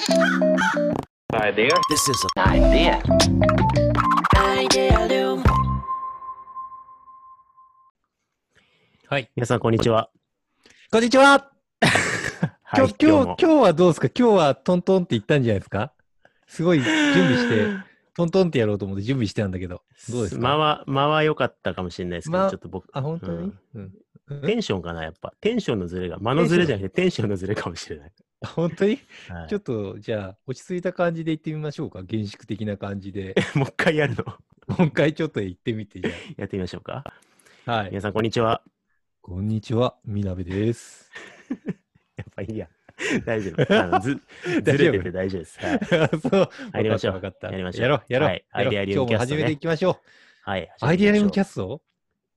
Idea. This is an idea. Idealum. はい。皆さん、こんにちは。こんにちは、はい、今日、今日、も今日はどうですか？今日はトントンって言ったんじゃないですか？すごい準備して、トントンってやろうと思って準備してたんだけど、どうですか？間は、間は良かったかもしれないですけど、間？ちょっと僕、あ、本当に、うんうんテンションかな、やっぱ。テンションのずれが、間のずれじゃなくて、テンションのずれかもしれない。あ本当に、はいちょっと、じゃあ、落ち着いた感じで言ってみましょうか。厳粛的な感じで。もう一回やるの？もう一回ちょっと言ってみて、やってみましょうか。あ。はい。皆さん、こんにちは。こんにちは、みなべです。やっぱいいや。大丈夫。あのず ず大丈夫？れてて大丈夫です。はい。そう。入りましょうやりましょうやろう、やろう。はいアイデアリウム今日も始めていきましょう。はい、アイデアリウムキャススト？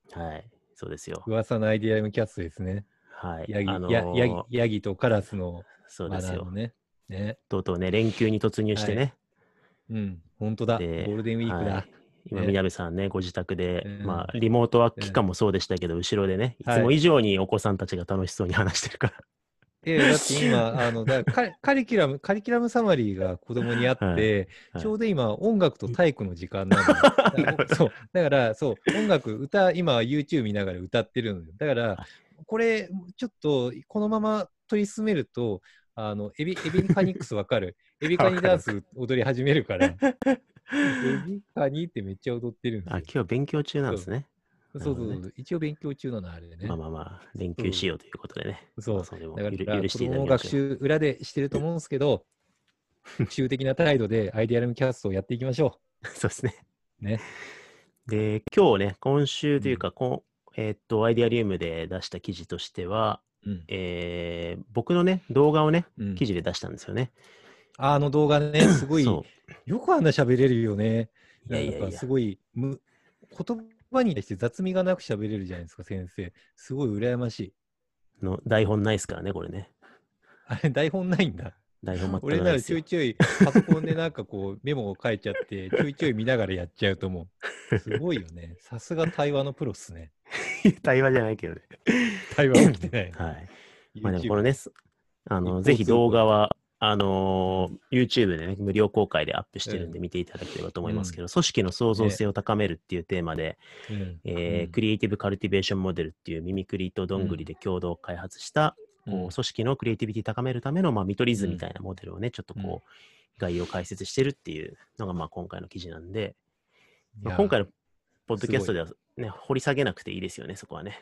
トはい。そうですよ。噂のアイデアリウムキャストですね。はい。ヤギ、あのやヤギー、ヤギとカラスのそうですよ。ね。ね。とうとうね、連休に突入してね。うん、本当だ。ゴでールデンウィークだ。はい今、ねみなべさんね、ご自宅で、うんまあ、リモートワーク期間もそうでしたけど、後ろでね、いつも以上にお子さんたちが楽しそうに話してるから。ええだって今、あの、だカカリキュラム、カリキュラムサマリーが子供にあって、はいはいちょうど今、音楽と体育の時間なんだよ だからそう。だから、そう、音楽、歌、今、YouTube 見ながら歌ってるのよ。だから、これ、ちょっと、このまま取り進めると、あの、エビ、エビカニックスわかる？エビカニダンス踊り始めるから、エビカニってめっちゃ踊ってるんですあ、よ。今日勉強中なんですね。そうそうそう一応勉強中なの、あれね。まあまあまあ、連休しようということでね。そうまあそれもだから、子許していただきましょう。習裏でしてると思うんですけど、学習的な態度で アイデアルムキャストをやっていきましょそうですね。う。ね。で、今日ね、今週というか、こうえーっと、アイデアリウムで出した記事としては、うん。えー僕のね、動画をね、うん記事で出したんですよね。あの動画ね、すごい、そよくあんな喋れるよね。いやいやすごい、む言葉に対して雑味がなく喋れるじゃないですか、先生。すごい羨ましい。う。の台本ないですからね、これね。あれ、台本ないんだ。台本全く俺ならないですよちょいちょいパソコンでなんかこうメモを書いちゃって、ちょいちょい見ながらやっちゃうと思う。すごいよね。さすが対話のプロっすね。対話じゃないけどね。対話起きてない。はい。まあでもこのね、すあの、ぜひ動画は、あのー YouTube でね、無料公開でアップしてるんで見ていただければと思いますけど、組織の創造性を高めるっていうテーマで、うんえーうん。クリエイティブカルティベーションモデルっていうミミクリとどんぐりで共同開発した、こううん組織のクリエイティビティ高めるための、まあ、見取り図みたいなモデルをね、ちょっとこう、概要解説してるっていうのが、まあ、今回の記事なんで、まあ今回のポッドキャストではね、掘り下げなくていいですよね、そこはね。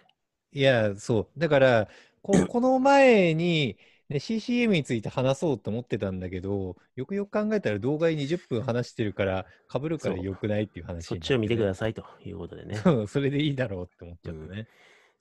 いや、そう。だから、ここの前に、ね、CCM について話そうと思ってたんだけど、よくよく考えたら動画に20分話してるから、被るからそう良くないっていう話そっちを見てくだささいということでね。そう、それでいいだろうって思っちゃったね。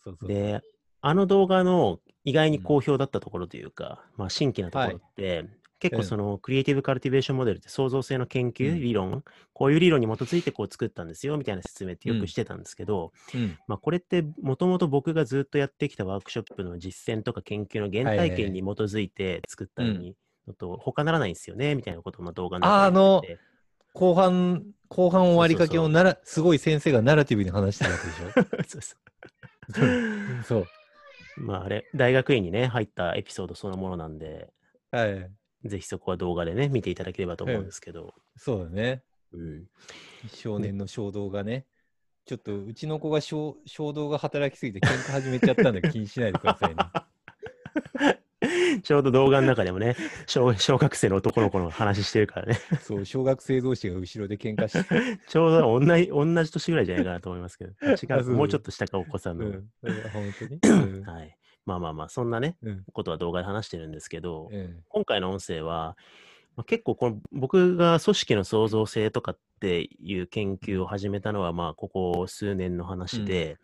そうそう。で、あの動画の意外に好評だったところというか、まあ、新規なところって、結構そのクリエイティブカルティベーションモデルって創造性の研究、うん。理論、こういう理論に基づいてこう作ったんですよみたいな説明ってよくしてたんですけど、うん、まあ、これってもともと僕がずっとやってきたワークショップの実践とか研究の原体験に基づいて作ったのと他ならないんですよねみたいなことをまあ動画の中で言ってて。後半、後半終わりかけをなら、すごい先生がナラティブに話してるわけでし そうそょそう。う。まああれ、大学院にね、入ったエピソードそのものなんで、はい。ぜひそこは動画でね、見ていただければと思うんですけど、そうだね。うん、少年の衝動がね。ちょっとうちの子が衝衝動が働きすぎて喧嘩始めちゃったんで 気にしないでくださいね。ちょうど動画の中でもね、小小学生の男の子の話してるからね、そう、小学生同士が後ろで喧嘩して。ちょうど同じ同じ年ぐらいじゃないかなと思いますけど、違う、もうちょっと下かお子さんの。うん、うん本当に？うんはい。まあまあまあ、そんなね、うん。ことは動画で話してるんですけど、うん今回の音声は、まあ、結構この僕が組織の創造性とかっていう研究を始めたのは、まあ、ここ数年の話で、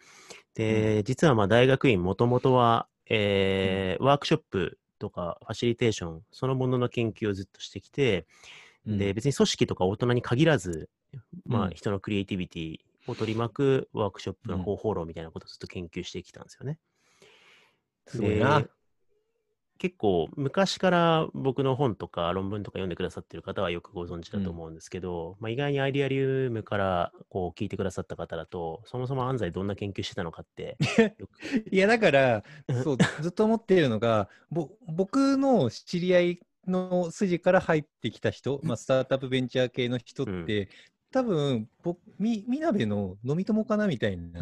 で、実はまあ大学院もともとは、えーワークショップとかファシリテーションそのものの研究をずっとしてきて、で、別に組織とか大人に限らず、まあ、うん。人のクリエイティビティを取り巻くワークショップの方法論みたいなことをずっと研究してきたんですよね。すごいな。で。結構昔から僕の本とか論文とか読んでくださってる方はよくご存知だと思うんですけど、まあ、意外にアイデアリウムからこう聞いてくださった方だとそもそも安西どんな研究してたのかって いや、だから、そう、ずっと思っているのが、ぼ僕の知り合いの筋から入ってきた人、まあ、スタートアップベンチャー系の人って、多分僕み、みなべの飲み友かなみたいな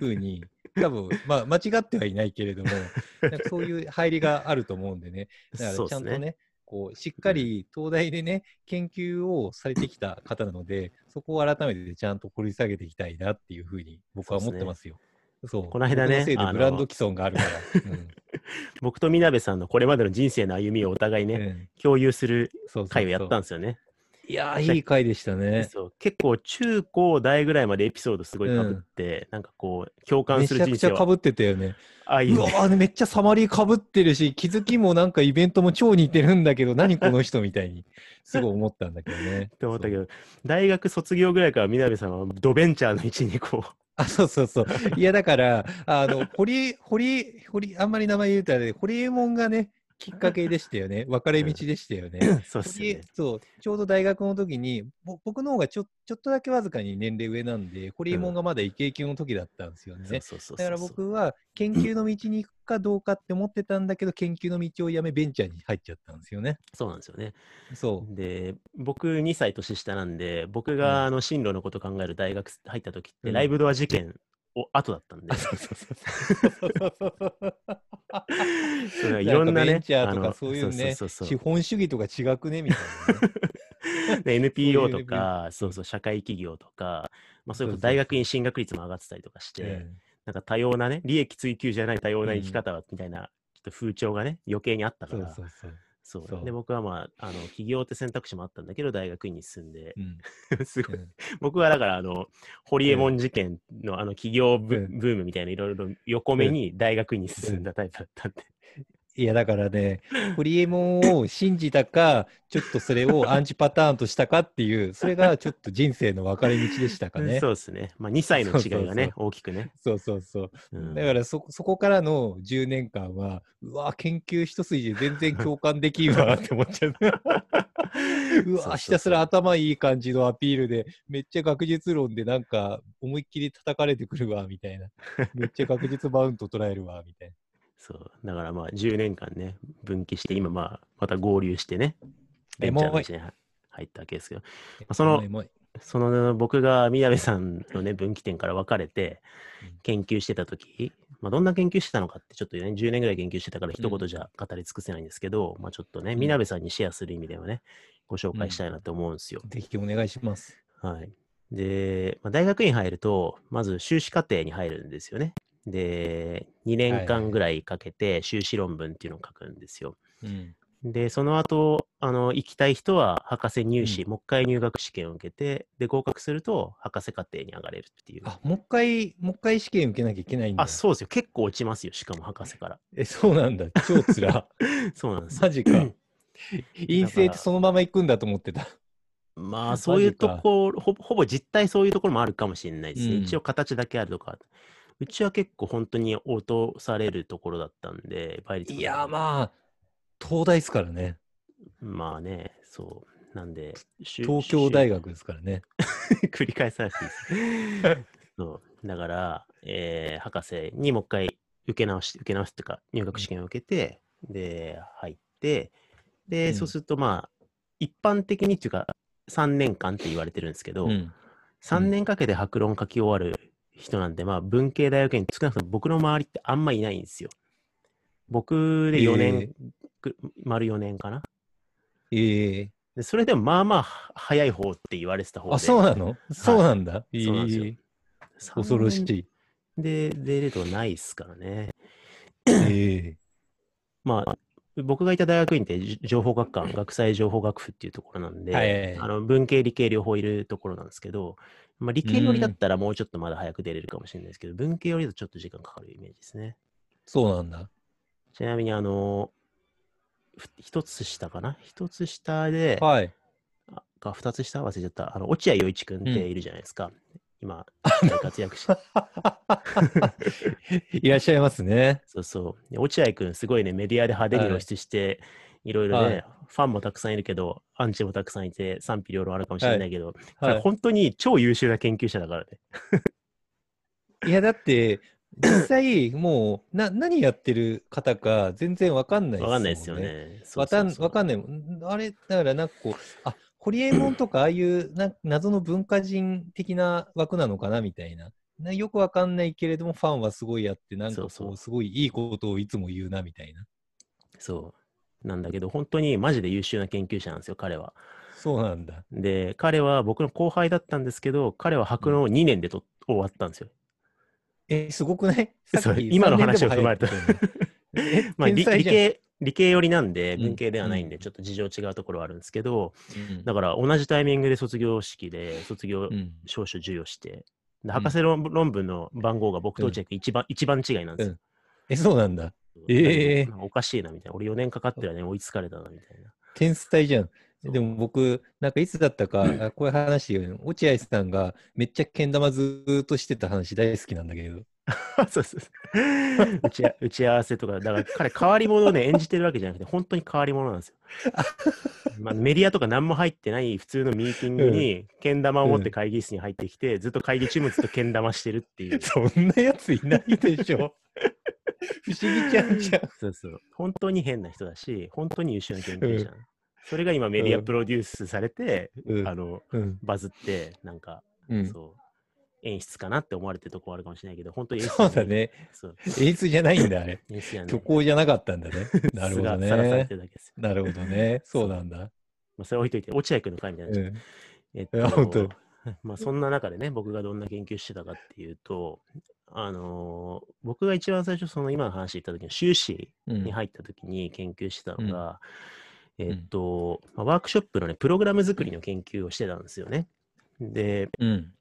風に、多分まあ間違ってはいないけれども、なんかそういう入りがあると思うんでね、だから。ちゃんとね、こうしっかり東大でね、研究をされてきた方なので、そこを改めてちゃんと掘り下げていきたいなっていうふうに僕は思ってますよ。そうこの間ねブランド既存があるから。うん 僕とみなべさんのこれまでの人生の歩みをお互いね、うん共有する会をやったんですよね。いやー、いい回でしたね。そう結構中高大ぐらいまでエピソードすごいかぶって、なんかこう共感めちゃする人生はくちゃかぶってたよね。あいういねわーめっちゃサマリーかぶってるし、気づきもなんかイベントも超似てるんだけど、何この人みたいに、すごい思ったんだけどね。って思ったけど、大学卒業ぐらいからみなべさんはドベンチャーの位置にこう、あ、そうそうそう。いや、だから、あの、堀、堀、堀、あんまり名前言うとあれで、堀エモ門がね、きっかけでしたよね。分かれ道でしたよね。そうっすね。そう、ちょうど大学の時に、ぼ僕の方がちょちょっとだけわずかに年齢上なんで、堀エモ門がまだイケイケの時だったんですよね。だから僕は研究の道に行くかどうかって思ってたんだけど、研究の道をやめベンチャーに入っちゃったんですよね。そうなんですよね。そう。で、僕2歳年下なんで、僕があの進路のこと考える大学入った時って、うんライブドア事件を後だったんで、そうそうそうそう。それいろんなね、ベンチャーとあのかそういうね、そうそうそう資本主義とか違くねみたいな NPO とか、そうそう、社会企業とか、まあ、そういうそうそう大学院進学率も上がってたりとかして、えなんか多様なね、利益追求じゃない多様な生き方みたいな、ちょっと風潮がね、余計にあったえから、そうそうそう。そう。で、僕はまあ、あの、起業って選択肢もあったんだけど、大学院に進んで。う、ん。すごい、うん。僕はだから、あの、ホリエモン事件のあの起業ブームみたいないろいろ横目に大学院に進んだタイプだったんで、いやだからね、ホリエモンを信じたか、ちょっとそれをアンチパターンとしたかっていう、それがちょっと人生の分かれ道でしたかね。そうですね。まあ、2歳の違いがね、そうそう大きくね。そうそうそう。うんだからそそこからの10年間は、うわ、研究一筋で全然共感できんわって思っちゃう。うわ、ひたすら頭いい感じのアピールで、めっちゃ学術論でなんか思いっきり叩かれてくるわ、みたいな。めっちゃ学術マウント捉えるわ、みたいな。そう。だからまあ、10年間ね、分岐して、今まあ、また合流してね、ベンチャーの道に入ったわけですけど、あそのその僕が宮部さんのね、分岐点から分かれてうん研究してた時、まあ、どんな研究してたのかってちょっとね、10年ぐらい研究してたから一うん言じゃ語り尽くせないんですけど、まあちょっとね、ん宮部さんにシェアする意味ではね、ご紹介したいなと思うんですよ。ぜひお願いします。はい。で、まあ、大学院入ると、まず修士課程に入るんですよね。で、2年間ぐらいかけて修士論文っていうのを書くんですよ。うん。で、その後、あの、行きたい人は博士入試、うもう一回入学試験を受けて、で、合格すると博士課程に上がれるっていう。あ、もう一回、もう一回試験受けなきゃいけないんだ。あ、そうですよ。結構落ちますよ。しかも博士から。え、そうなんだ。超つら。そうなんですよ。マジか。陰性ってそのまま行くんだと思ってた。まあ、そういうところ、ほほぼ実態そういうところもあるかもしれないですね。うん一応形だけあるとか。うちは結構本当に落とされるところだったんで、倍率いや、まあ、東大ですからね。まあね、そう。なんで、東京大し学ですからね。ゅ 繰り返さなくていいです。そう。だから、えー博士にもう一回受け直し、受け直すっていうか、入学試験を受けて、で、入って、で、うんそうするとまあ、一般的にっていうか、3年間って言われてるんですけど、うん。3年かけて白論書き終わる人なんで、まあ、文系大学院、少なくとも僕の周りってあんまいないんですよ。僕で4年、く丸4年かな。ええでそれでもまあまあは早い方って言われてた方で。あ、そうなの？そうなんだ。そうなんですよええ3恐ろし年い。で出るとないっすからね。ええ まあ、僕がいた大学院ってじ情報学館、学際情報学部っていうところなんで、はいはいはいあの文系理系両方いるところなんですけど、まあ、理系寄りだったらもうちょっとまだ早く出れるかもしれないですけど、文系寄りだとちょっと時間かかるイメージですね。そうなんだ。ちなみに、あの、ふ一つ下かな？一つ下で、はい。あか二つ下？忘れちゃった。あの、落合陽一くんっているじゃないですか。今、大活躍して。いらっしゃいますね。そうそう。で落合くん、すごいね、メディアで派手に露出して、いろいろね、はいファンもたくさんいるけど、アンチもたくさんいて、賛否両論あるかもしれないけど、はい。本当に超優秀な研究者だからね。いや、だって、実際、もうな何やってる方か全然わかんないわかんないですよ。ね。わかんわかんない。んあれ、だからなんかこう、あホリエモンとか ああいうな謎の文化人的な枠なのかなみたいな。なよくわかんないけれども、ファンはすごいあって、なんかこうすごいいいことをいつも言うなみたいな。そう。なんだけど、本当にマジで優秀な研究者なんですよ、彼は。そうなんだ。で、彼は僕の後輩だったんですけど、彼は白の2年でと、終わったんですよ。え、すごくない？今の3年で話を踏まれた。まあ、理理系、理系寄りなんで、うん。文系ではないんで、うん。ちょっと事情違うところはあるんですけど、うん。だから同じタイミングで卒業式で卒業うん。証書授与して、で博士論論文の番号が僕と落合君一番、一番違いなんですよ。え、そうなんだ。ええなんかおかしいなみたいな。俺4年かかってるね、追いつかれたなみたいな。天才じゃん。でも僕、なんかいつだったか、あこういう話落合さんがめっちゃけん玉ずーっとしてた話大好きなんだけど。そうそうそう打ちあ打ち合わせとか、だから彼、変わり者をね、演じてるわけじゃなくて、本当に変わり者なんですよ。まあ、メディアとか何も入ってない普通のミーティングに、けん玉を持って会議室に入ってきて、ずっと会議中もずっとけん玉してるっていう。そんなやついないでしょ。不思議ちゃんじゃん。そうそう。本当に変な人だし、本当に優秀な研究者。それが今メディアプロデュースされて、うんあの、うん。バズって、なんか、うん、そう、演出かなって思われてるとこあるかもしれないけど、本当に演出そうだね。そう。演出じゃないんだ、あれ。演出やね。虚構じゃなかったんだね。なるほど素がさらされねて。るだけですよ。なるほどね。そうなんだ。まあ、それ置いといて、落合君の回みたいになうん。うえっいや本当まあそんな中でね、僕がどんな研究してたかっていうと、あのー僕が一番最初、その今の話言った時の修士うんに入った時に研究してたのが、んえっと、まあ、ワークショップのね、プログラム作りの研究をしてたんですよね。で、うん。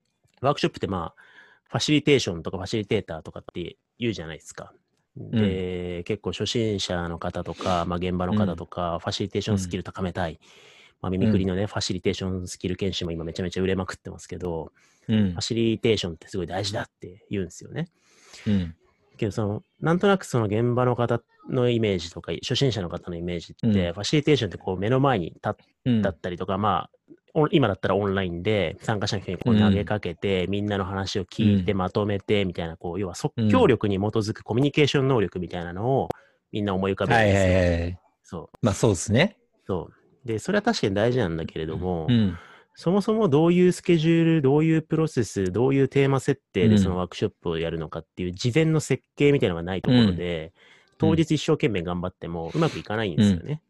ワークショップってまあ、ファシリテーションとかファシリテーターとかって言うじゃないですか。で、結構初心者の方とか、まあ、現場の方とか、ファシリテーションスキル高めたい。まあ、耳くりのね、ファシリテーションスキル研修も今めちゃめちゃ売れまくってますけど、うんファ。シリテーションってすごい大事だって言うんですよね。うん。けど、その、なんとなくその現場の方のイメージとか、初心者の方のイメージって、うんファシリテーションってこう目の前に立ったりとか、まあ、お今だったらオンラインで参加者の人にこう投げかけて、みんなの話を聞いてうんまとめてみたいな、こう、要は即興力に基づくコミュニケーション能力みたいなのをみんな思い浮かべるんはいですよ。はいはい。そう。まあそうですね。そう。で、それは確かに大事なんだけれども、うん。そもそもどういうスケジュール、どういうプロセス、どういうテーマ設定うんでそのワークショップをやるのかっていう事前の設計みたいなのがないところで、当日一生懸命頑張ってもうまくいかないんですよね。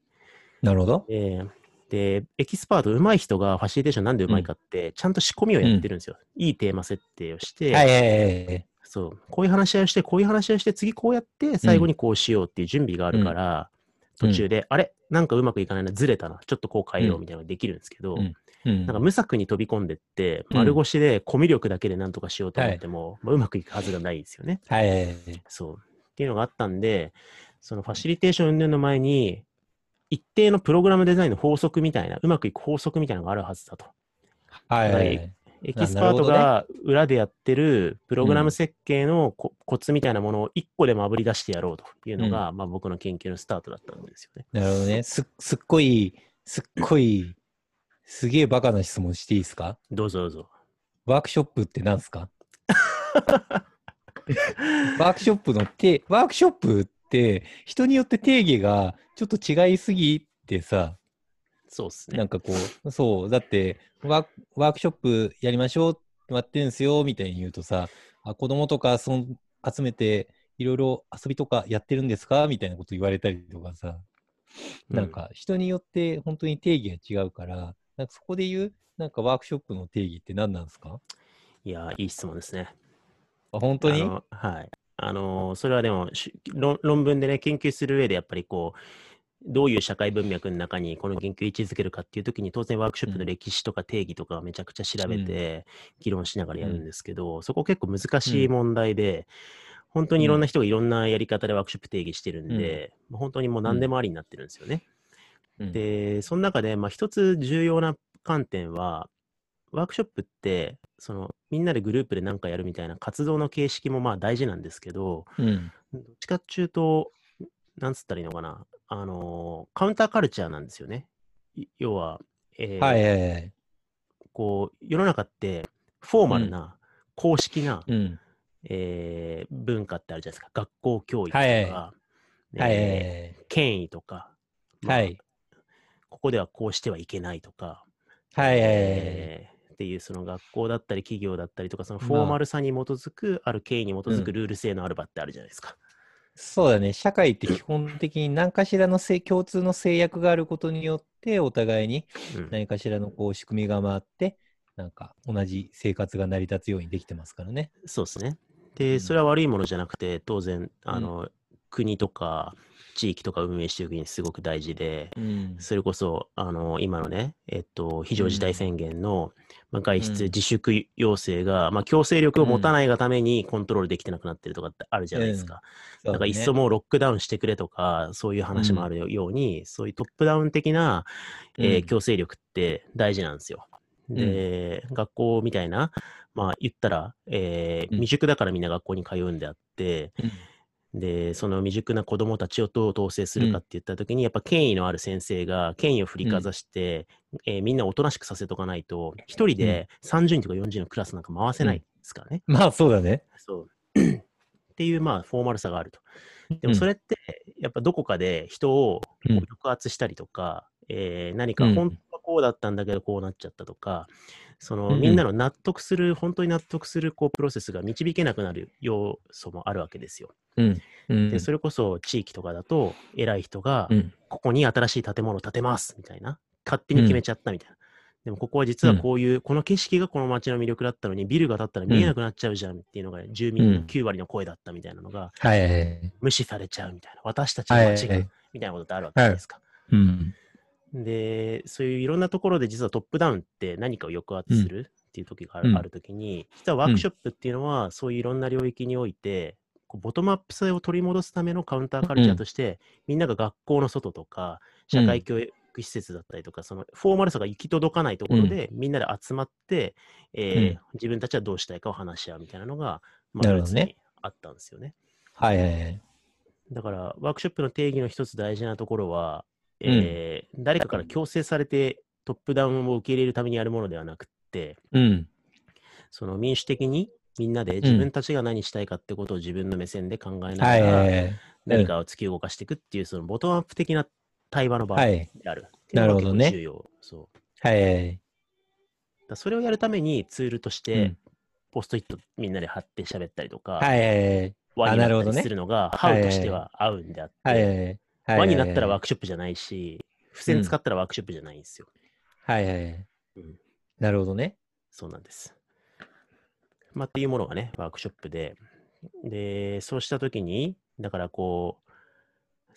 なるほど。でで、エキスパート、上手い人がファシリテーションなんで上手いかって、ちゃんと仕込みをやってるんですよ。いいテーマ設定をして、はいはいはいはい。そう、こういう話し合いをして、こういう話し合いをして、次こうやって、最後にこうしようっていう準備があるから、うん途中で、あれ？なんかうまくいかないな、ずれたな、ちょっとこう変えようみたいなのができるんですけど、うんうんなんか無策に飛び込んでって、うん丸腰でコミュ力だけでなんとかしようと思っても、まあうまくいくはずがないですよね。はいはいはい。そう。っていうのがあったんで、そのファシリテーション云々の前に、一定のプログラムデザインの法則みたいな、うまくいく法則みたいなのがあるはずだと。はいはいはい。エキスパートが裏でやってるプログラム設計のコ,、コツみたいなものを一個でもあぶり出してやろうというのが、まあ僕の研究のスタートだったんですよね。なるほどね。すすっごい、すっごい、すげえバカな質問していいですか？どうぞどうぞ。ワークショップって何すか？ワークショップのて、ワークショップって人によって定義がちょっと違いすぎてさ、そうっすね。なんかこう、そう、だってワーク、ワークショップやりましょうってやってんすよみたいに言うとさ、あ子供とかそん集めていろいろ遊びとかやってるんですかみたいなこと言われたりとかさ、なんか人によって本当に定義が違うから、なんかそこで言う、なんかワークショップの定義って何なんですか？いやー、いい質問ですね。あ本当に？はい。あのーそれはでも論文でね、研究する上でやっぱりこう、どういう社会文脈の中にこの研究を位置づけるかっていうときに、当然ワークショップの歴史とか定義とかはめちゃくちゃ調べて、議論しながらやるんですけど、そこ結構難しい問題で、本当にいろんな人がいろんなやり方でワークショップ定義してるんで、まあ本当にもう何でもありになってるんですよね。うん。で、その中で、まあ、一つ重要な観点は、ワークショップって、そのみんなでグループで何かやるみたいな活動の形式もまあ大事なんですけど、うん。どっちかっていうと、なんつったらいいのかな、あのカウンターカルチャーなんですよね。い要は、えーはいはいはい。こう、世の中ってフォーマルな、公式な、うん。えー文化ってあるじゃないですか。学校教育とか、はいえはいー権威とか、まあはいここではこうしてはいけないとか、はいえーっていうその学校だったり企業だったりとか、そのフォーマルさに基づく、ある権威に基づくルール性のある場ってあるじゃないですか。そうだね。社会って基本的に何かしらのせ共通の制約があることによって、お互いにうん何かしらのこう仕組みが回って、なんか同じ生活が成り立つようにできてますからね。そうですね。うで、んそれは悪いものじゃなくて、当然、あの、国とか地域とか運営していくにすごく大事で、うん。それこそ、あの、今のね、えっと、非常事態宣言の、まあ、外出うん。自粛要請が、まあ、強制力を持たないがためにコントロールできてなくなってるとかってあるじゃないですか。そうだね。だから、いっそもうロックダウンしてくれとか、そういう話もあるように、そういうトップダウン的な、えーうん強制力って大事なんですよ。で、学校みたいな、まあ言ったら、えーうん。未熟だからみんな学校に通うんであって、うんで、その未熟な子供たちをどう統制するかって言ったときに、やっぱ権威のある先生が権威を振りかざして、えーみんなおとなしくさせとかないと、一人で30人とか40人のクラスなんか回せないですからね。まあそうだね。そう。っていう、まあ、フォーマルさがあると。でもそれって、やっぱどこかで人を抑圧したりとか、えー何かうん本当はこうだったんだけどこうなっちゃったとか、そのうんうんみんなの納得する、本当に納得するこうプロセスが導けなくなる要素もあるわけですよ。うん。うん。で、それこそ地域とかだと、偉い人がう、ん。ここに新しい建物を建てますみたいな、勝手に決めちゃったみたいな。でもここは実はこういう、この景色がこの街の魅力だったのに、ビルが建ったら見えなくなっちゃうじゃんっていうのが、住民のうん9割の声だったみたいなのが、はいはいはい。無視されちゃうみたいな。私たちのはい街が、みたいなことってあるわけじゃないですか。うん。で、そういういろんなところで実はトップダウンって何かを抑圧するっていう時がある,、うん。ある時に、実はワークショップっていうのは、そういういろんな領域において、こうボトムアップ性を取り戻すためのカウンターカルチャーとして、みんなが学校の外とか、社会教育施設だったりとか、そのフォーマルさが行き届かないところで、みんなで集まって、えーうん。自分たちはどうしたいかを話し合うみたいなのが、まあ、ね。あったんですよね。はいはいはい。だから、ワークショップの定義の一つ大事なところは、えー誰かから強制されてトップダウンを受け入れるためにやるものではなくって、うん。その民主的にみんなで自分たちが何したいかってことを自分の目線で考えなはいがら。何かを突き動かしていくっていう、そのボトムアップ的な対話の場はいであるっていなるほどね重要。そうはいはいはい。だそれをやるためにツールとしうてん、ポストイットみんなで貼って喋ったりとか、はいはいはい。輪になったりあなるほどねするのが、いハウとしては合うんであって、はいはいはい。輪になったらワーククショップじゃないし、付箋使ったらワークショップじゃないんですよ。はいはいはい。うんなるほどね。そうなんです。まあ、っていうものがね、ワークショップで、で、そうしたときに、だからこう、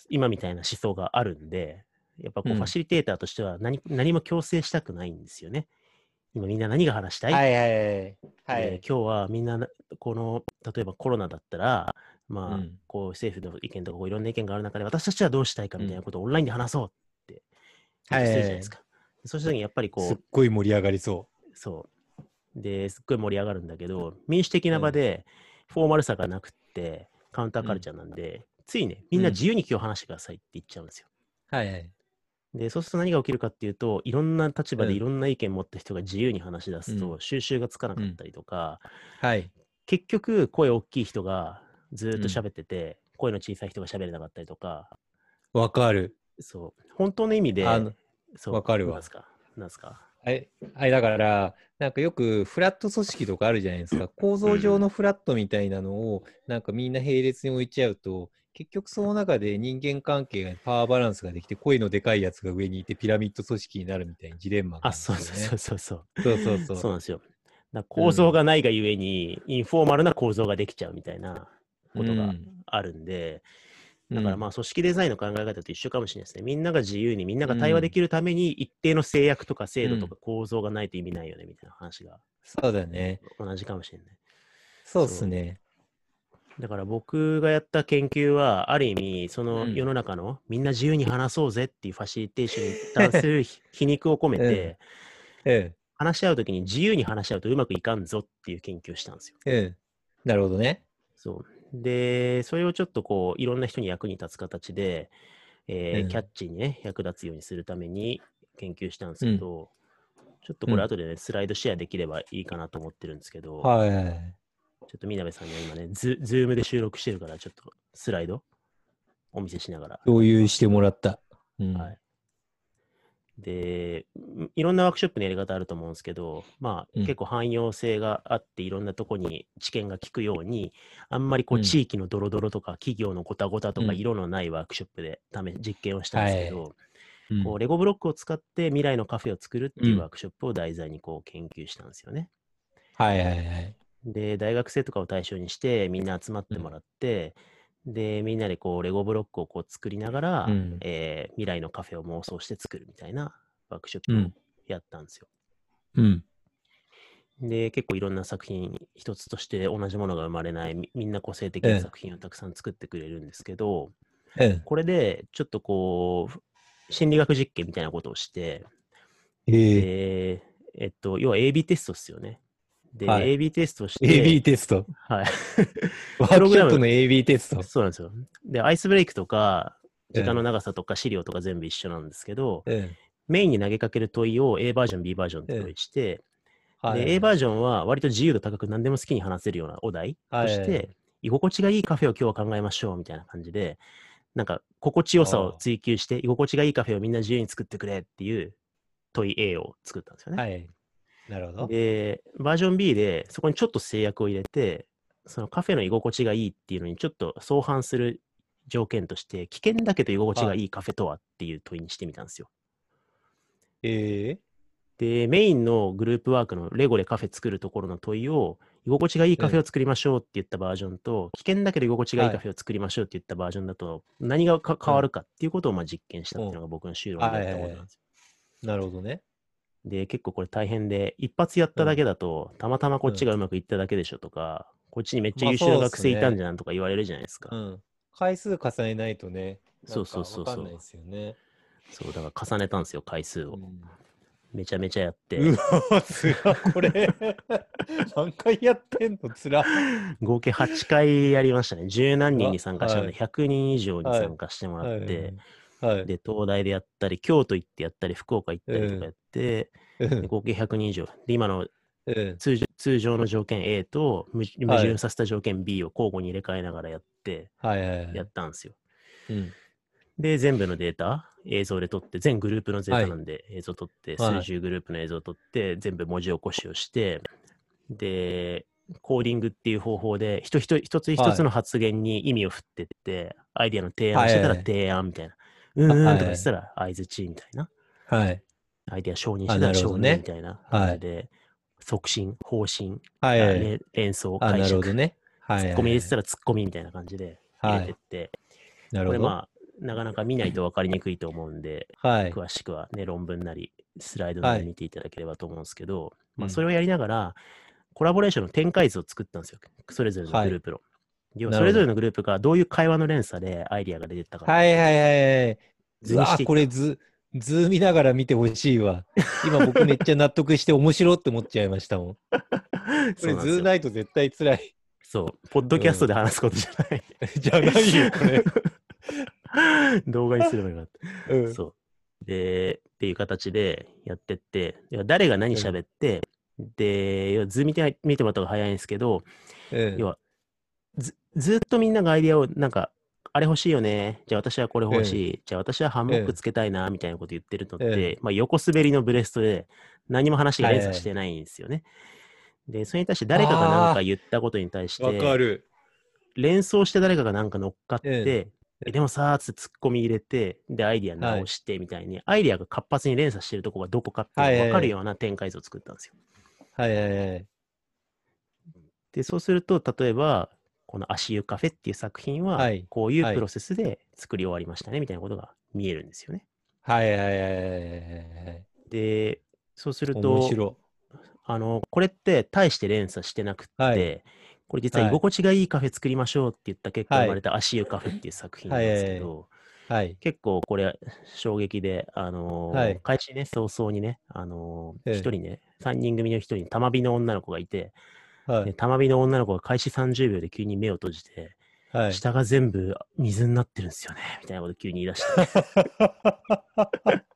今みたいな思想があるんで、やっぱこう、うんファシリテーターとしては何何も強制したくないんですよね。今みんな何が話したい、はいはいはい。はえーい。今日はみんなな、この、例えばコロナだったら、まあ、うんこう政府の意見とかこういろんな意見がある中で、私たちはどうしたいかみたいなことをオンラインで話そうって言ってるじゃないですか。そうした時にやっぱりこすっう、ごい盛り上がりそそう。で、すっごい盛り上がるんだけど、民主的な場でフォーマルさがなくって、カウンターカルチャーなんで、ついね、みんな自由に今日話してくださいって言っちゃうんですよ。う。はいはい。で、そうすると何が起きるかっていうと、いろんな立場でうんいろんな意見持った人が自由に話し出すと、うん収集がつかなかったりとか、はい。結局、声大きい人がずーっと喋ってて、声の小さい人が喋れなかったりとか、わかる。そう、本当の意味で、あのそうわかるわなんすか？なんすか？あれ、あれだから、なんかよくフラット組織とかあるじゃないですか。構造上のフラットみたいなのを、なんかみんな並列に置いちゃうと、結局その中で人間関係がパワーバランスができて、声のでかいやつが上にいてピラミッド組織になるみたいなジレンマがあ、るんですよそうそうそうそう。そうそうそう。そうなんですよ。構造がないがゆえに、インフォーマルな構造ができちゃうみたいなことがうんあるんで、うんだからまあ組織デザインの考え方と一緒かもしれないですね。みんなが自由にみんなが対話できるために一定の制約とか制度とか構造がないと意味ないよねみたいな話がそうだね。同じかもしれない。そうっすね。だから僕がやった研究は、ある意味、そのうん世の中のみんな自由に話そうぜっていうファシリテーションに対する皮 皮肉を込めて、うん。話し合うときに自由に話し合うとうまくいかんぞっていう研究をしたんですよ。うん。なるほどね。そう。で、それをちょっとこう、いろんな人に役に立つ形で、えーうんキャッチーにね、役立つようにするために研究したんですけど、ちょっとこうんれ後でね、スライドシェアできればいいかなと思ってるんですけど、はいはいはい。ちょっとみなべさんには今ねズ、 Zoom で収録してるから、ちょっとスライドお見せしながら。共有してもらった。うん。はいで、んいろんなワークショップのやり方あると思うんですけど、まあ、うん。結構汎用性があって、いろんなとこに知見が効くように、あんまりこううん。地域のドロドロとか、企業のゴタゴタとか、うん。色のないワークショップで試実験をしたんですけど、うん。こうレゴブロックを使って未来のカフェを作るっていううん。ワークショップを題材にこう研究したんですよね。はいはいはい。で、大学生とかを対象にして、みんな集まってもらって、で、みんなでこう、レゴブロックをこう作りながら、うんえー未来のカフェを妄想して作るみたいなワークショップをうん。やったんですよ。うん。で、結構いろんな作品、一つとして同じものが生まれない、みみんな個性的ええな作品をたくさん作ってくれるんですけど、うん。これでちょっとこう、心理学実験みたいなことをして、えー、でえっと、要は AB テストですよね。で、はい AB テストして、AB テスト。はい。ワークショップの AB テスト。そうなんですよ。で、アイスブレイクとか、時間のうん長さとか資料とか全部一緒なんですけど、うん。メインに投げかける問いを A バージョン、B バージョンって用意して、はい。で A バージョンは割と自由度高く何でも好きに話せるようなお題としはいて、居心地がいいカフェを今日は考えましょうみたいな感じで、なんか心地よさを追求して、居心地がいいカフェをみんな自由に作ってくれっていう問い A を作ったんですよね。はい。なるほど。で、バージョン B でそこにちょっと制約を入れて、そのカフェの居心地がいいっていうのにちょっと相反する条件として、危険だけど居心地がいいカフェとはっていう問いにしてみたんですよ。えで、メインのグループワークのレゴでカフェ作るところの問いを、居心地がいいカフェを作りましょうって言ったバージョンと、危険だけど居心地がいいカフェを作りましょうって言ったバージョンだと、何がか変わるかっていうことをまあ実験したっていうのが僕の修論でやったことなんですよ。ー、なるほどね。で、結構これ大変で、一発やっただけだと、たまたまこっちがうまくいっただけでしょとか、こっちにめっちゃ優秀な学生いたんじゃなんとか言われるじゃないですか。うん。回数重ねないとね。そうそうそうそうなんかわかんないですよね。そう、だから重ねたんですよ、回数を。うんめちゃめちゃやって。うわ、つら、これ。何回やってんの？つら。合計8回やりましたね。十何人に参加したので、は100人以上にはい参加してもらって、はい。で、東大でやったり、京都行ってやったり、福岡行ったりとかやっ合計100人以上。で、今のうん通常通常の条件 A と矛矛盾させた条件 B を交互に入れ替えながらやって。やったんですよ。うんで、全部のデータ、映像で撮って、全グループのデータなんで映像撮って、はい数十グループの映像を撮って、全部文字起こしをして、で、コーディングっていう方法で、一人一つ一つの発言に意味を振ってって、アイディアの提案をしてたら提案みたいな。うんうんはいとかしたら相づちみたいな。はい。アイディア承認しなるほどね認みたいな感じで、促進、方針、はいはい。ね連想、あ、解釈、なるほどね。はい。ツッコミ入れてたらツッコミみたいな感じで入れてって、なるほど。これまあ、なかなか見ないと分かりにくいと思うんで、はい。詳しくはね、論文なり、スライドなはいり見ていただければと思うんですけど、まあ、うんそれをやりながら、コラボレーションの展開図を作ったんですよ。それぞれのグループの。要はそれぞれのグループがどういう会話の連鎖でアイディアが出てったか。はいはいはいはい。図にこれ図、図見ながら見てほしいわ。今僕めっちゃ納得して面白って思っちゃいましたもん。こ れそうないと絶対辛い。そう。ポッドキャストで話すことじゃない。じゃあ何よ、これ。動画にすればよかった。うん。そう。で、っていう形でやってって、誰が何喋って、で、要は図見て見てもらった方が早いんですけど、うん要はずずっとみんながアイディアをなんか、あれ欲しいよね。じゃあ私はこれ欲しい。じゃあ私はハンモックつけたいな、みたいなこと言ってるのって、まあ横滑りのブレストで何も話が連鎖してないんですよね。で、それに対して誰かが何か言ったことに対しわかて、る。連想して誰かが何か乗っかって、でもさーつってツッコミ入れて、で、アイディア直してみたいに、アイディアが活発に連鎖してるとこがどこかって分かるような展開図を作ったんですよ。はいはいはい。で、そうすると、例えば、この足湯カフェっていう作品ははい、こういうはいプロセスで作り終わりましたね、みたいなことが見えるんですよね。はいはいはいはいはい。で、そうする面と、白。あの、これって大して連鎖してなくって、はいこれ実ははい居心地がいいカフェ作りましょうって言った結果はい生まれた足湯カフェっていう作品なんですけど、はい。結構これ衝撃で、あのーはい開始ね、早々にね、あのーええ一人ね、3人組の一人に玉火の女の子がいて、ではい。玉火の女の子が開始30秒で急に目を閉じて、はい。下が全部水になってるんですよね、みたいなこと急に言い出して。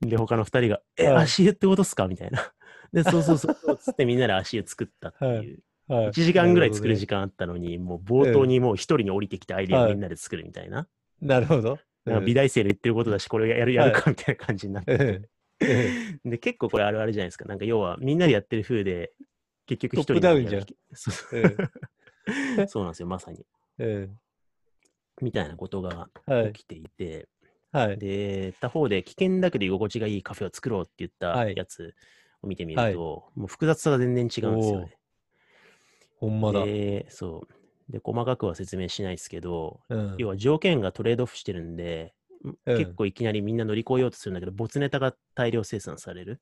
で、他の二人が、え、はい足湯ってことっすか？みたいな。で、そうそうそうつって みんなで足湯作ったっていうはい1時間ぐらい作るな時間あったのに、もう冒頭にもう一人に降りてきてアイデアをみんなで作るみたいな。なるほど。美大生の言ってることだし、これを やるやるかみたいな感じになってて。で、結構これあるあるじゃないですか。なんか要はみんなでやってる風で、結局一人トップダウンじゃんそう そうなんですよ、まさに。うんみたいなことがはい。起きていて、はい。で、他方で危険だけど居心地がいいカフェを作ろうって言ったはいやつを見てみると、もう複雑さが全然違うんですよね。ほんまだ。で、そう。で、細かくは説明しないですけど、うん要は条件がトレードオフしてるんで、うん結構いきなりみんな乗り越えようとするんだけど、没ネタが大量生産される。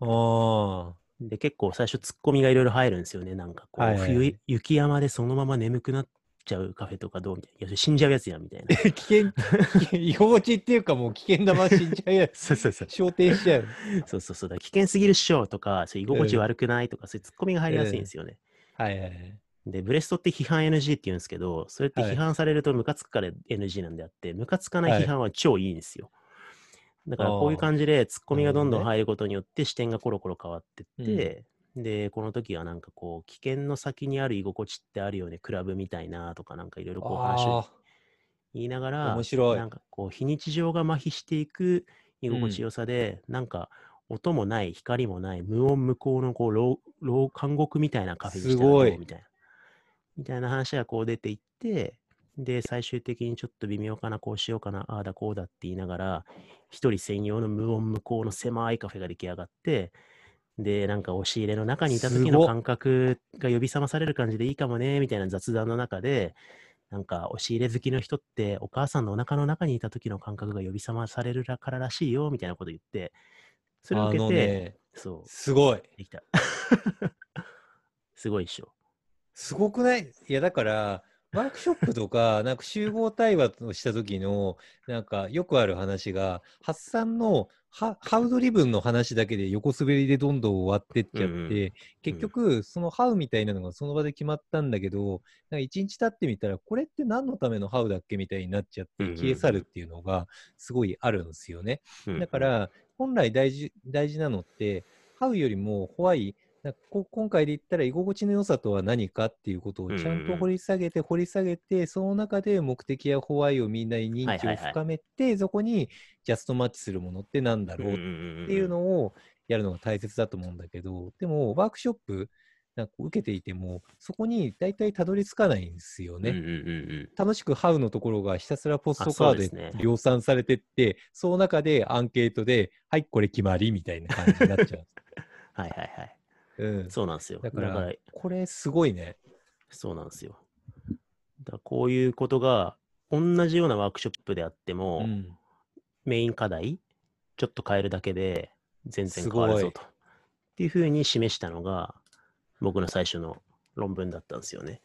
あで、結構最初ツッコミがいろいろ入るんですよね。なんかこう、はいはいはい冬雪山でそのまま眠くなっちゃうカフェとかどうみたいな。いや、死んじゃうやつやんみたいな。あ。危険、危険居心地っていうかもう危険なマシンじゃんやつ。そうそうそう。焦点しちゃう。そうそうそう。危険すぎるっしょとか、そういう居心地悪くないとか、そういうツッコミが入りやすいんですよね。はいはいはい。で、ブレストって批判 NG って言うんですけど、それってはい批判されるとムカつくから NG なんであって、ムカつかない批判は超いいんですよ。だからこういう感じでツッコミがどんどん入ることによって視点がコロコロ変わってって、で、この時はなんかこう、危険の先にある居心地ってあるよね、クラブみたいなとかなんかいろいろこう話をあ言いながら、面白い。なんかこう、非日常が麻痺していく居心地よさで、なんか音もない、光もない、無音無光のこう、牢牢監獄みたいなカフェにしみたいな。みたいな話がこう出ていって、で、最終的にちょっと微妙かな、こうしようかな、ああだこうだって言いながら、一人専用の無音無光の狭いカフェが出来上がって、で、なんか押し入れの中にいた時の感覚が呼び覚まされる感じでいいかもね、みたいな雑談の中で、なんか押し入れ好きの人ってお母さんのお腹の中にいた時の感覚が呼び覚まされるかららしいよ、みたいなこと言って、それを受けて、ね、そう、すごい。できた。すごいっしょ。すごくない？いや、だから、ワークショップとか、なんか集合対話をした時の、なんかよくある話が、発散のハハウドリブンの話だけで横滑りでどんどん終わってっちゃって、うんうん。結局、そのハウみたいなのがその場で決まったんだけど、なんか一日経ってみたら、これって何のためのハウだっけみたいになっちゃってうんうんうん。消え去るっていうのがすごいあるんですよね。うん。だか、ら、本来大事大事なのって、ハウよりもホワイ、今回で言ったら居心地の良さとは何かっていうことをちゃんと掘り下げて掘り下げて、その中で目的やホワイをみんなに認知を深めて、そこにジャストマッチするものってなんだろうっっていうのをやるのが大切だと思うんだけど、でもワークショップなんか受けていても、そこに大体たどり着かないんですよね。うんうんうんうん。楽しくハウのところがひたすらポストあカードで量産されてって、その中でアンケートで、はい、これ決まりみたいな感じになっちゃ はいはいはい。う。うん、そうなんですよ。だからだからこれすごいね。そうなんですよ。だからこういうことが同じようなワークショップであっても、うん、メイン課題ちょっと変えるだけで全然変わるぞと。っていうふうに示したのが僕の最初の論文だったんですよね。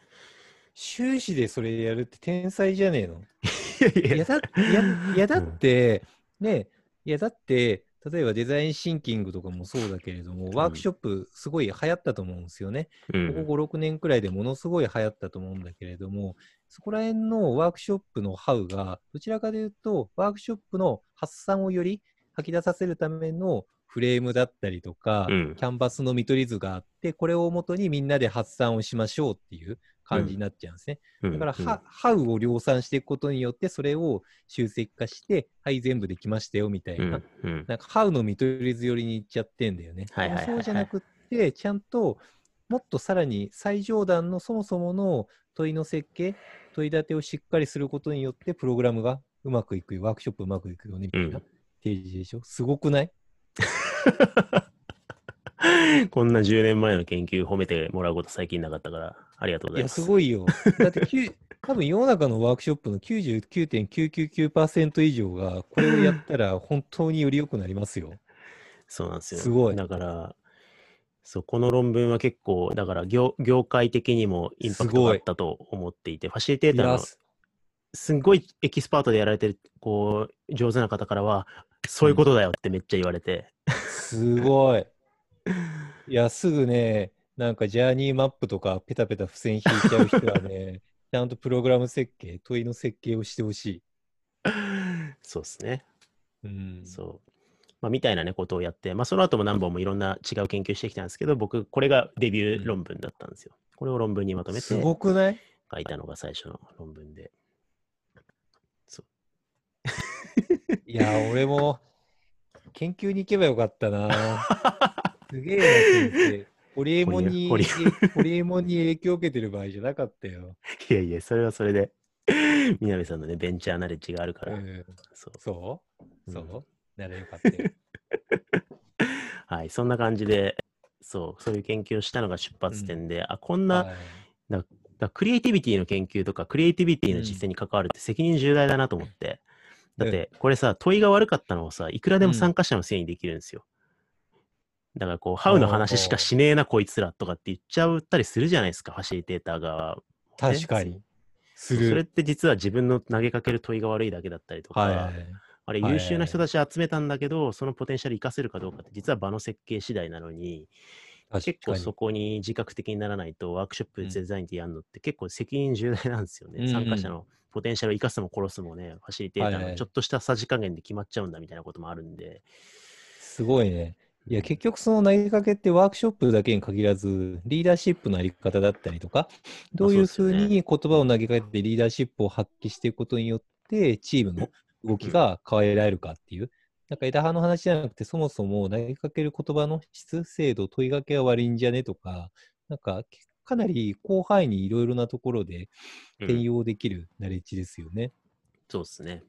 修士でそれやるって天才じゃねえの？いやいやだいやいやだって、ね、いやだって、例えばデザインシンキングとかもそうだけれども、ワークショップすごい流行ったと思うんですよね。うんここ5、6年くらいでものすごい流行ったと思うんだけれども、そこら辺のワークショップのハウが、どちらかというと、ワークショップの発散をより吐き出させるためのフレームだったりとか、うんキャンバスの見取り図があって、これをもとにみんなで発散をしましょうっていう感じになっちゃうんですね。だから、はハウを量産していくことによって、それを集積化して、はい、全部できましたよみたいな。うんうんなんか、ハウの見取り図寄りに行っちゃってんだよね。はいはいはいはいそうじゃなくって、ちゃんと、もっとさらに最上段のそもそもの問いの設計、問い立てをしっかりすることによって、プログラムがうまくいくよ、ワークショップうまくいくよね、みたいなうん提示でしょ。すごくない？こんな10年前の研究褒めてもらうこと最近なかったから、ありがとうごいや、ざいます。すごいよ。だって 多分世の中のワークショップの99.999%以上が、これをやったら本当により良くなりますよ。そうなんですよ。すごいだから、そう、この論文は結構、だから業、業界的にもインパクトがあったと思っていて、ファシリテーターのすんごいエキスパートでやられてる、こう、上手な方からは、そういうことだよってめっちゃ言われて、すごい。いや、すぐね、なんかジャーニーマップとかペタペタ付箋引いちゃう人はね、ちゃんとプログラム設計、問いの設計をしてほしい。そうですね。うん。そう。まあ、みたいなね、ことをやって、まあ、その後も何本もいろんな違う研究してきたんですけど、僕、これがデビュー論文だったんですよ。これを論文にまとめてすごくない？書いたのが最初の論文で。いや、俺も研究に行けばよかったな。すげえな、先生。ホリエモンに、ホリエモンに影響を受けてる場合じゃなかったよ。いやいや、それはそれで、みなべさんのね、ベンチャーナレッジがあるから。うん、そうそう？そう、うんならよかったよ。はい、そんな感じで、そう、そういう研究をしたのが出発点で、あ、こんな、はいだだクリエイティビティの研究とか、クリエイティビティの実践に関わるって責任重大だなと思って。だって、これさ、問いが悪かったのをさ、いくらでも参加者のせいにできるんですよ。だからこう、ハウの話しかしねえな、こいつらとかって言っちゃったりするじゃないですか、ファシリテーター側。確かに。すそれっる。て実は自分の投げかける問いが悪いだけだったりとか、はいはい。あれはい優秀な人たち集めたんだけど、そのポテンシャル活かせるかどうかって実は場の設計次第なのに、確結構そこに自覚的にならないとワークショップうんデザインってやるのって結構責任重大なんですよね。うんうん参加者のポテンシャルを生かすも殺すもね、ファシリテーターのちょっとしたさじ加減で決まっちゃうんだみたいなこともあるんで。すごいね。いや、結局その投げかけってワークショップだけに限らず、リーダーシップのあり方だったりとか、どういうふうに言葉を投げかけてリーダーシップを発揮していくことによって、チームの動きが変えられるかっていう。なんか枝葉の話じゃなくて、そもそも投げかける言葉の質、精度、問いかけは悪いんじゃねとか、なんかかなり広範囲にいろいろなところでうん転用できるナレッジですよね。そうですね。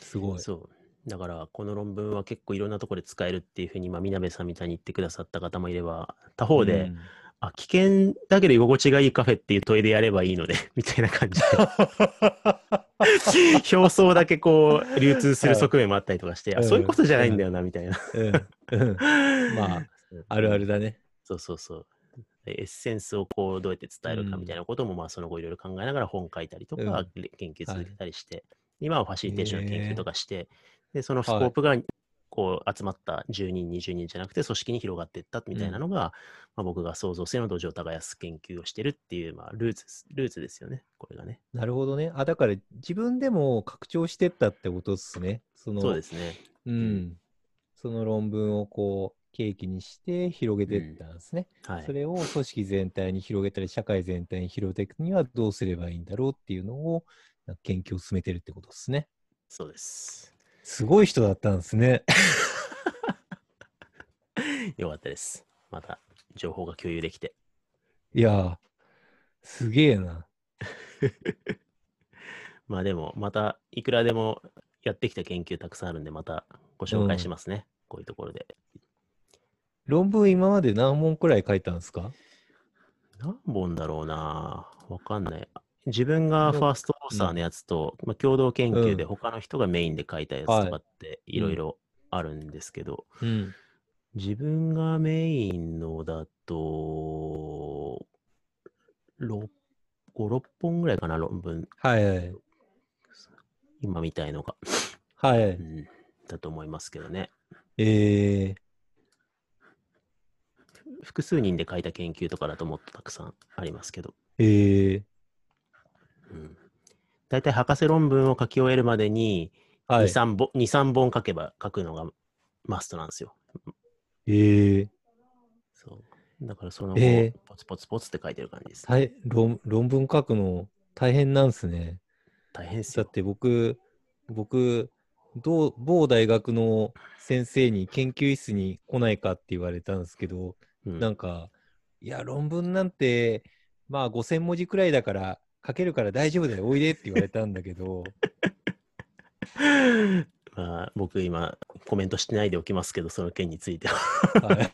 すごい。そう。だから、この論文は結構いろんなところで使えるっていうふうに、まあ、みなべさんみたいに言ってくださった方もいれば、他方で、うんあ、危険だけど居心地がいいカフェっていう問いでやればいいので、みたいな感じで、表層だけこう、流通する側面もあったりとかして、あうんそういうことじゃないんだよな、みたいな。うんうんまあ、あるあるだね。そうそうそう。でエッセンスをこうどうやって伝えるかうんみたいなことも、まあその後いろいろ考えながら本書いたりとか、うん研究続けたりして、今はファシリテーションの研究とかして、で、そのスコはいープがこう集まった10人、20人じゃなくて組織に広がっていったみたいなのが、まあ、僕が創造性の土壌を耕す研究をしてるっていう、まあルーツです、ルーツですよね、これがね。なるほどね。あ、だから自分でも拡張してったってことですね。その、そうですね。うん。その論文をこう、契機にして広げていったんですね。はいそ。れを組織全体に広げたり、社会全体に広げていくにはどうすればいいんだろうっていうのを、研究を進めてるってことですね。そうです。すごい人だったんですね。よかったです。また情報が共有できて。いやー、すげえな。まあでも、またいくらでもやってきた研究たくさんあるんで、またご紹介しますね。こういうところで。論文今まで何問くらい書いたんですか？何本だろうなわかんない。自分がファーストオーサーのやつと、まあ、共同研究でうん他の人がメインで書いたやつとかっていろいろあるんですけど、うん。自分がメインのだと、6 5、6本ぐらいかな、論文。はいはい。今みたいのが。はい。うん、だと思いますけどね。えー、複数人で書いた研究とかだともっとたくさんありますけど。えー、うん、大体博士論文を書き終えるまでに2、はい。3本、2、3本書けば書くのがマストなんですよ。えー、そう。だからその後、えーポツポツポツって書いてる感じです、大論論文書くの大変なんすね。大変ですよ。だって僕、僕、どう某大学の先生に研究室に来ないかって言われたんですけど、うんなんか、いや、論文なんて、まあ5000文字くらいだから、書けるから大丈夫だよ、おいでって言われたんだけど、まあ、僕今コメントしてないでおきますけど、その件については。はい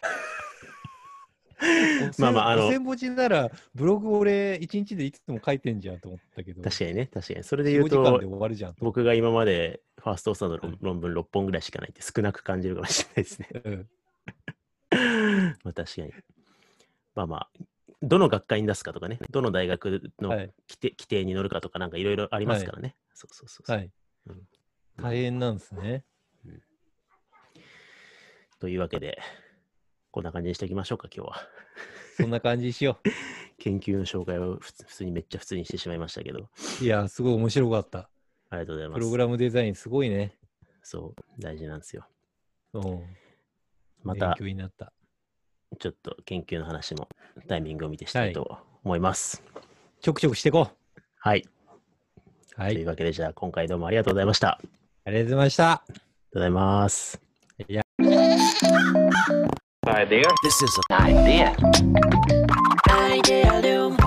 まあまああの5000文字なら、ブログ俺、1日でいつも書いてんじゃんと思ったけど、確かにね、確かに。それで言4うとで、終わるじゃんと。僕が今までファーストオーサーの論文6本ぐらいしかないって少なく感じるかもしれないですね。うんまあ確かに。まあまあ、どの学会に出すかとかね、どの大学のはい。規定,、規定に乗るかとかなんかいろいろありますからね。そうそうそうそう、はい。うん大変なんですね。というわけで、こんな感じにしておきましょうか、今日は。そんな感じにしよ 研究の紹介を普通にめっちゃ普通にしてしまいましたけど、う。いや、すごい面白かった。ありがとうございます。プログラムデザインすごいね。そう、大事なんですよ。うん。また勉強になった。ちょっと研究の話もタイミングを見てしたいと思います。はい、ちょくちょくしていこう。はい。はい。というわけで、じゃあ今回どうもありがとうございました。ありがとうございました。ありがとうございます。いや。This is an. Idea